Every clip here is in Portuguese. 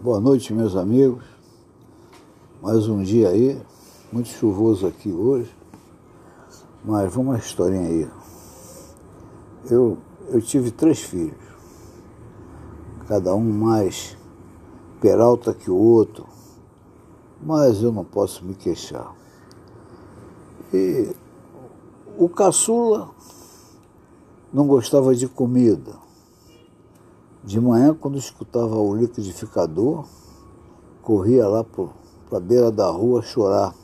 Boa noite, meus amigos. Mais um dia aí, muito chuvoso aqui hoje, mas vamos uma historinha aí. Eu, eu tive três filhos, cada um mais peralta que o outro, mas eu não posso me queixar. E o caçula não gostava de comida de manhã, quando escutava o liquidificador, corria lá para a beira da rua chorar,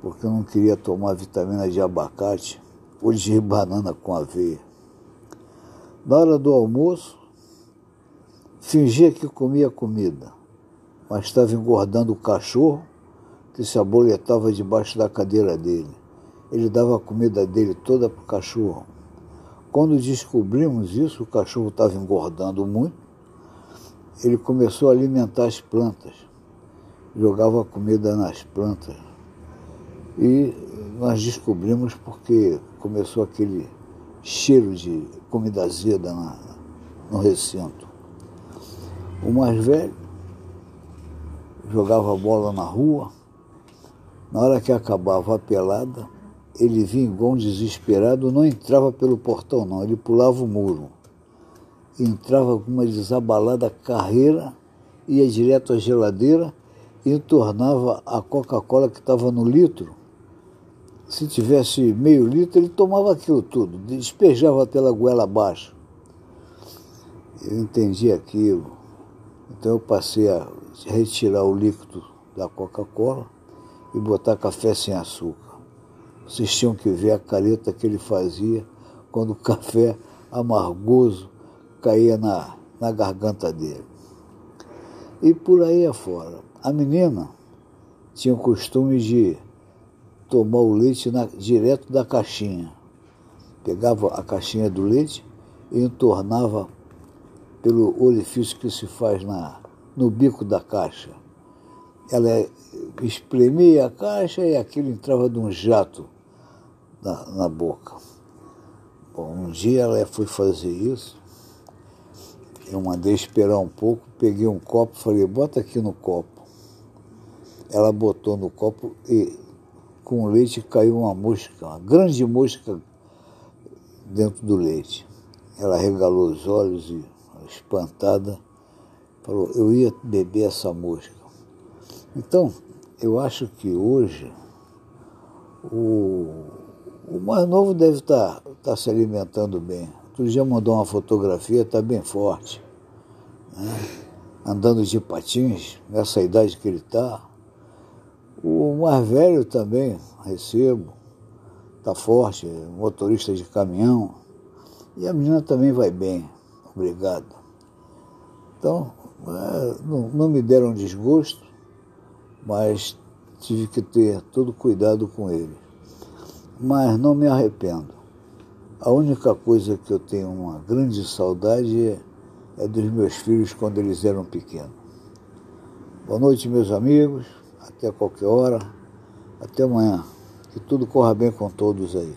porque não queria tomar vitamina de abacate ou de banana com aveia. Na hora do almoço, fingia que comia comida, mas estava engordando o cachorro que se aboletava debaixo da cadeira dele. Ele dava a comida dele toda para o cachorro. Quando descobrimos isso, o cachorro estava engordando muito, ele começou a alimentar as plantas, jogava comida nas plantas. E nós descobrimos porque começou aquele cheiro de comida azeda na, no recinto. O mais velho jogava bola na rua, na hora que acabava a pelada, ele igual um desesperado, não entrava pelo portão não, ele pulava o muro. Entrava com uma desabalada carreira, ia direto à geladeira e entornava a Coca-Cola que estava no litro. Se tivesse meio litro, ele tomava aquilo tudo, despejava pela goela abaixo. Eu entendi aquilo. Então eu passei a retirar o líquido da Coca-Cola e botar café sem açúcar. Vocês tinham que ver a careta que ele fazia quando o café amargoso caía na, na garganta dele. E por aí afora. A menina tinha o costume de tomar o leite na, direto da caixinha. Pegava a caixinha do leite e entornava pelo orifício que se faz na, no bico da caixa. Ela espremia a caixa e aquilo entrava de um jato na, na boca. Bom, um dia ela foi fazer isso, eu mandei esperar um pouco, peguei um copo, falei, bota aqui no copo. Ela botou no copo e com o leite caiu uma mosca, uma grande mosca dentro do leite. Ela regalou os olhos e, espantada, falou, eu ia beber essa mosca. Então, eu acho que hoje o o mais novo deve estar tá, tá se alimentando bem. Outro dia mandou uma fotografia, está bem forte. Né? Andando de patins, nessa idade que ele está. O mais velho também, recebo, está forte, motorista de caminhão. E a menina também vai bem, obrigado. Então, é, não, não me deram desgosto, mas tive que ter todo cuidado com ele mas não me arrependo. A única coisa que eu tenho uma grande saudade é, dos meus filhos quando eles eram pequenos. Boa noite, meus amigos. Até qualquer hora. Até amanhã. Que tudo corra bem com todos aí.